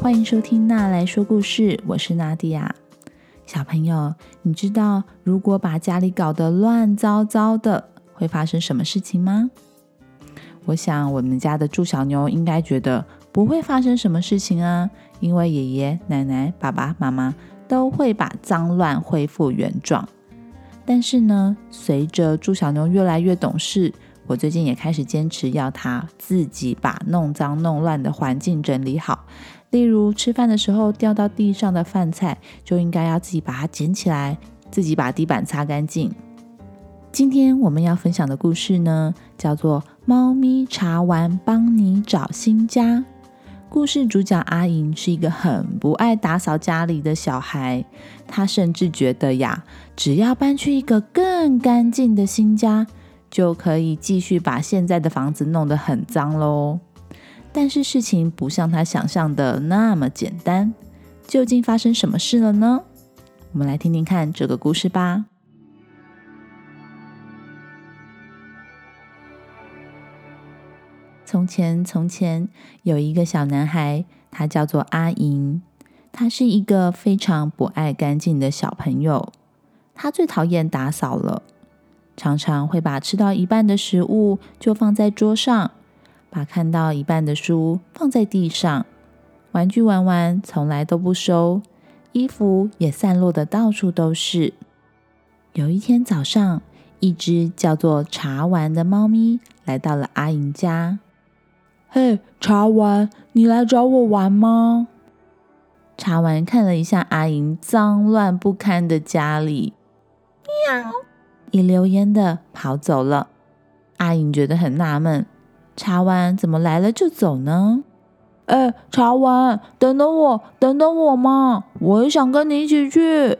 欢迎收听娜来说故事，我是娜迪亚。小朋友，你知道如果把家里搞得乱糟糟的，会发生什么事情吗？我想我们家的祝小牛应该觉得不会发生什么事情啊，因为爷爷奶奶、爸爸妈妈都会把脏乱恢复原状。但是呢，随着祝小牛越来越懂事。我最近也开始坚持要他自己把弄脏弄乱的环境整理好，例如吃饭的时候掉到地上的饭菜，就应该要自己把它捡起来，自己把地板擦干净。今天我们要分享的故事呢，叫做《猫咪茶丸帮你找新家》。故事主角阿莹是一个很不爱打扫家里的小孩，她甚至觉得呀，只要搬去一个更干净的新家。就可以继续把现在的房子弄得很脏喽。但是事情不像他想象的那么简单，究竟发生什么事了呢？我们来听听看这个故事吧。从前，从前有一个小男孩，他叫做阿银。他是一个非常不爱干净的小朋友，他最讨厌打扫了。常常会把吃到一半的食物就放在桌上，把看到一半的书放在地上，玩具玩完从来都不收，衣服也散落的到处都是。有一天早上，一只叫做茶丸的猫咪来到了阿莹家。嘿，茶丸，你来找我玩吗？茶丸看了一下阿莹脏乱不堪的家里，喵。一溜烟的跑走了。阿颖觉得很纳闷，茶丸怎么来了就走呢？哎，茶丸，等等我，等等我嘛！我也想跟你一起去。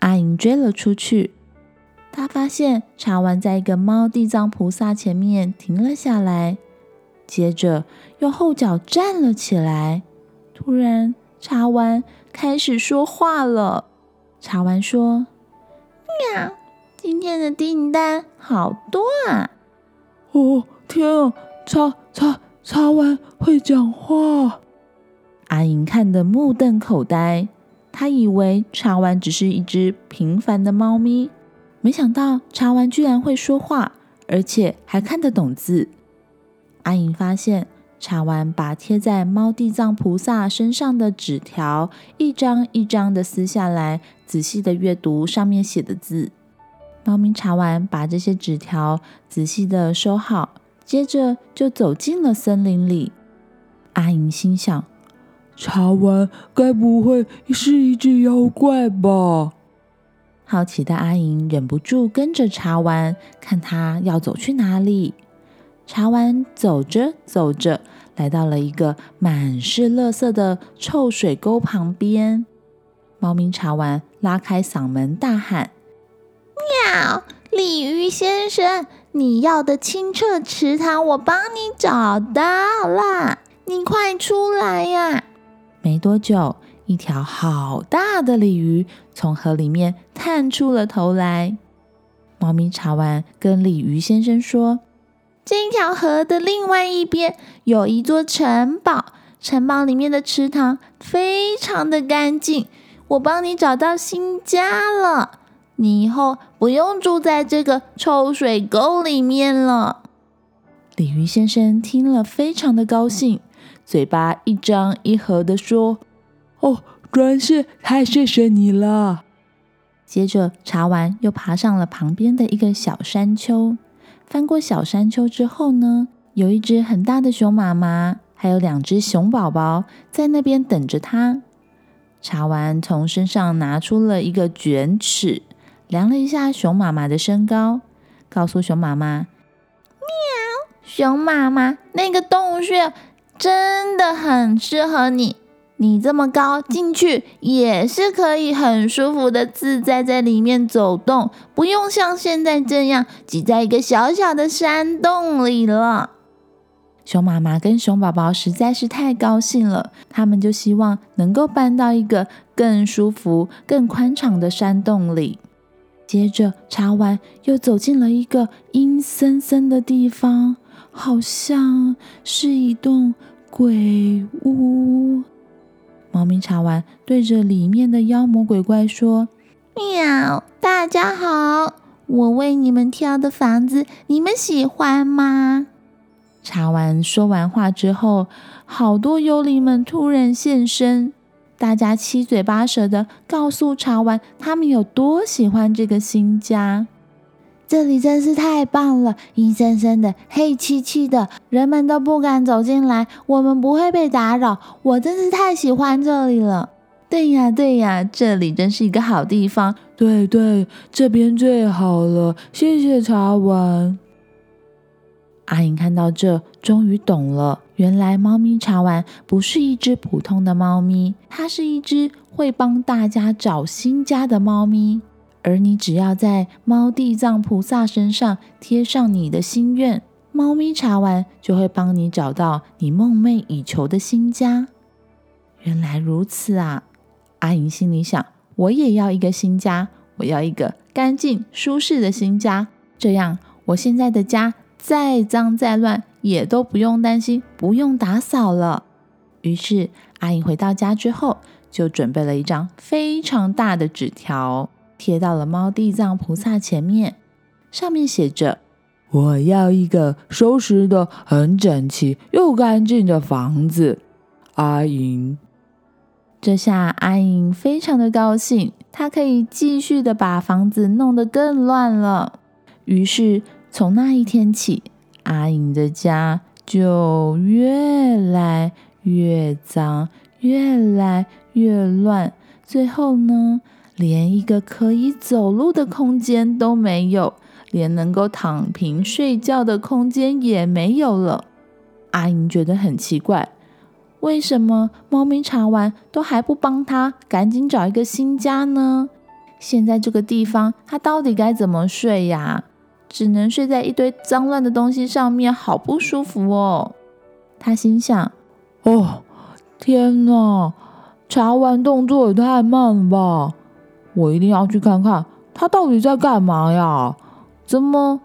阿颖追了出去，他发现茶丸在一个猫地藏菩萨前面停了下来，接着用后脚站了起来。突然，茶丸开始说话了。茶丸说：“喵。”今天的订单好多啊！哦天啊，茶茶茶完会讲话。阿莹看得目瞪口呆，她以为茶丸只是一只平凡的猫咪，没想到茶丸居然会说话，而且还看得懂字。阿莹发现茶丸把贴在猫地藏菩萨身上的纸条一张一张的撕下来，仔细的阅读上面写的字。猫咪茶丸把这些纸条仔细的收好，接着就走进了森林里。阿莹心想：茶丸该不会是一只妖怪吧？好奇的阿莹忍不住跟着茶丸，看他要走去哪里。茶丸走着走着，来到了一个满是垃圾的臭水沟旁边。猫咪茶丸拉开嗓门大喊。喵，鲤鱼先生，你要的清澈池塘我帮你找到了，你快出来呀！没多久，一条好大的鲤鱼从河里面探出了头来。猫咪查完跟鲤鱼先生说：“这条河的另外一边有一座城堡，城堡里面的池塘非常的干净，我帮你找到新家了。”你以后不用住在这个臭水沟里面了。鲤鱼先生听了，非常的高兴，嘴巴一张一合的说：“哦，真是太谢谢你了。”接着，茶丸又爬上了旁边的一个小山丘。翻过小山丘之后呢，有一只很大的熊妈妈，还有两只熊宝宝在那边等着他。茶丸从身上拿出了一个卷尺。量了一下熊妈妈的身高，告诉熊妈妈：“喵，熊妈妈，那个洞穴真的很适合你。你这么高，进去也是可以很舒服的自在在里面走动，不用像现在这样挤在一个小小的山洞里了。”熊妈妈跟熊宝宝实在是太高兴了，他们就希望能够搬到一个更舒服、更宽敞的山洞里。接着，查完又走进了一个阴森森的地方，好像是一栋鬼屋。猫咪查完对着里面的妖魔鬼怪说：“喵，大家好，我为你们挑的房子，你们喜欢吗？”查完说完话之后，好多幽灵们突然现身，大家七嘴八舌的告诉茶丸，他们有多喜欢这个新家。这里真是太棒了，阴森森的，黑漆漆的，人们都不敢走进来。我们不会被打扰，我真是太喜欢这里了。对呀，对呀，这里真是一个好地方。对对，这边最好了。谢谢茶丸。阿莹看到这，终于懂了，原来猫咪茶丸不是一只普通的猫咪，它是一只会帮大家找新家的猫咪。而你只要在猫地藏菩萨身上贴上你的心愿，猫咪茶丸就会帮你找到你梦寐以求的新家。原来如此啊！阿莹心里想：我也要一个新家，我要一个干净舒适的新家，这样我现在的家再脏再乱也都不用担心，不用打扫了。于是阿莹回到家之后，就准备了一张非常大的纸条。贴到了猫地藏菩萨前面，上面写着：“我要一个收拾的很整齐又干净的房子。”阿莹，这下阿莹非常的高兴，她可以继续的把房子弄得更乱了。于是从那一天起，阿莹的家就越来越脏，越来越乱。最后呢？连一个可以走路的空间都没有，连能够躺平睡觉的空间也没有了。阿莹觉得很奇怪，为什么猫咪查完都还不帮他赶紧找一个新家呢？现在这个地方，他到底该怎么睡呀？只能睡在一堆脏乱的东西上面，好不舒服哦。他心想：哦，天哪，茶丸动作也太慢了吧！我一定要去看看他到底在干嘛呀？怎么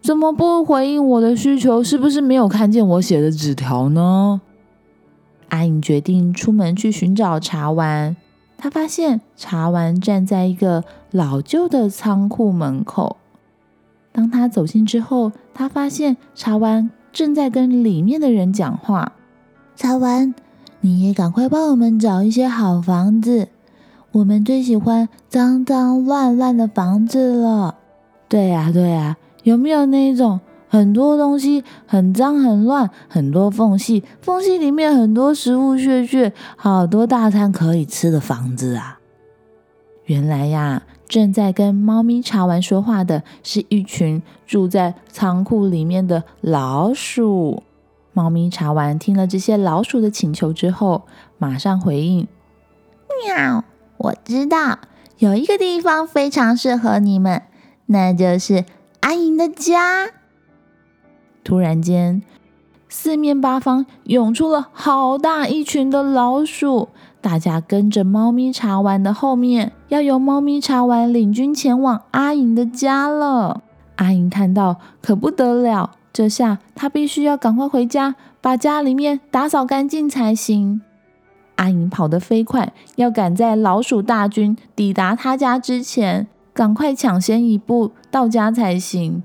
怎么不回应我的需求？是不是没有看见我写的纸条呢？阿颖决定出门去寻找茶丸。他发现茶丸站在一个老旧的仓库门口。当他走近之后，他发现茶丸正在跟里面的人讲话。茶丸，你也赶快帮我们找一些好房子。我们最喜欢脏脏乱乱的房子了。对呀，对呀，有没有那种很多东西很脏很乱，很多缝隙，缝隙里面很多食物屑屑，好多大餐可以吃的房子啊？原来呀，正在跟猫咪茶丸说话的是一群住在仓库里面的老鼠。猫咪茶丸听了这些老鼠的请求之后，马上回应：喵。我知道有一个地方非常适合你们，那就是阿银的家。突然间，四面八方涌出了好大一群的老鼠，大家跟着猫咪茶丸的后面，要由猫咪茶丸领军前往阿莹的家了。阿莹看到可不得了，这下她必须要赶快回家，把家里面打扫干净才行。阿莹跑得飞快，要赶在老鼠大军抵达他家之前，赶快抢先一步到家才行。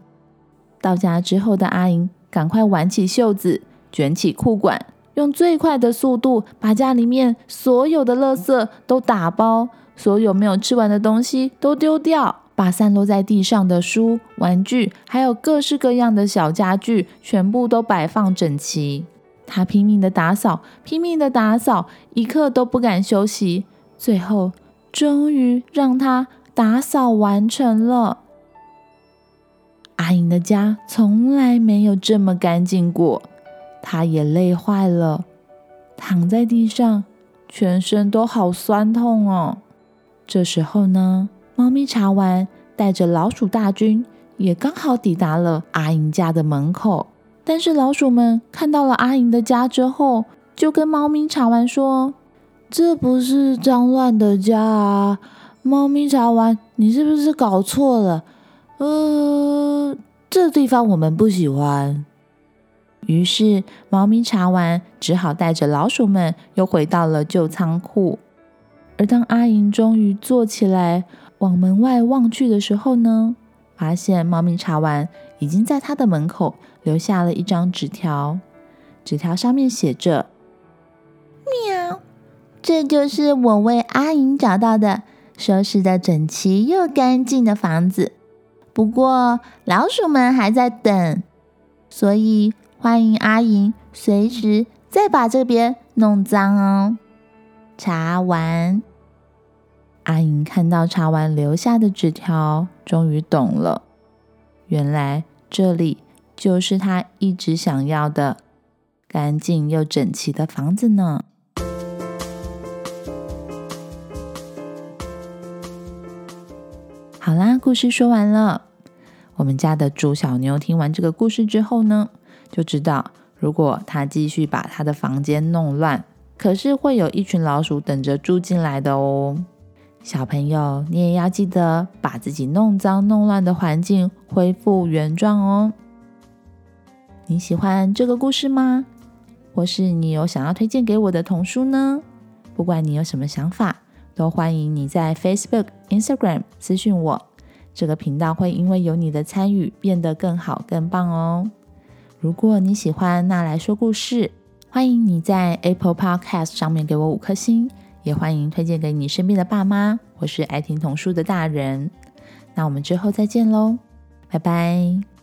到家之后的阿莹，赶快挽起袖子，卷起裤管，用最快的速度把家里面所有的垃圾都打包，所有没有吃完的东西都丢掉，把散落在地上的书、玩具，还有各式各样的小家具，全部都摆放整齐。他拼命的打扫，拼命的打扫，一刻都不敢休息。最后，终于让他打扫完成了。阿莹的家从来没有这么干净过，他也累坏了，躺在地上，全身都好酸痛哦。这时候呢，猫咪茶丸带着老鼠大军，也刚好抵达了阿莹家的门口。但是老鼠们看到了阿莹的家之后，就跟猫咪茶丸说：“这不是脏乱的家啊，猫咪茶丸，你是不是搞错了？呃，这地方我们不喜欢。”于是，猫咪查完，只好带着老鼠们又回到了旧仓库。而当阿银终于坐起来，往门外望去的时候呢，发现猫咪查完已经在他的门口留下了一张纸条。纸条上面写着：“喵，这就是我为阿银找到的，收拾的整齐又干净的房子。不过老鼠们还在等，所以。”欢迎阿莹，随时再把这边弄脏哦。查完，阿莹看到查完留下的纸条，终于懂了。原来这里就是他一直想要的干净又整齐的房子呢。好啦，故事说完了。我们家的猪小妞听完这个故事之后呢？就知道，如果他继续把他的房间弄乱，可是会有一群老鼠等着住进来的哦。小朋友，你也要记得把自己弄脏弄乱的环境恢复原状哦。你喜欢这个故事吗？或是你有想要推荐给我的童书呢？不管你有什么想法，都欢迎你在 Facebook、Instagram 私讯我。这个频道会因为有你的参与变得更好、更棒哦。如果你喜欢那来说故事，欢迎你在 Apple Podcast 上面给我五颗星，也欢迎推荐给你身边的爸妈或是爱听童书的大人。那我们之后再见喽，拜拜。